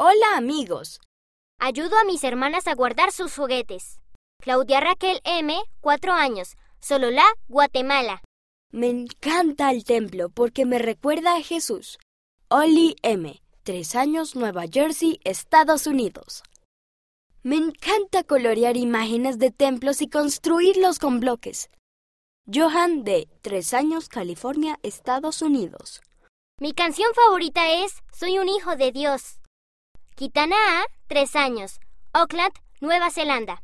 Hola amigos. Ayudo a mis hermanas a guardar sus juguetes. Claudia Raquel M, 4 años. Sololá, Guatemala. Me encanta el templo porque me recuerda a Jesús. Oli M, 3 años, Nueva Jersey, Estados Unidos. Me encanta colorear imágenes de templos y construirlos con bloques. Johan de 3 años, California, Estados Unidos. Mi canción favorita es Soy un hijo de Dios. Kitana A, 3 años. Auckland, Nueva Zelanda.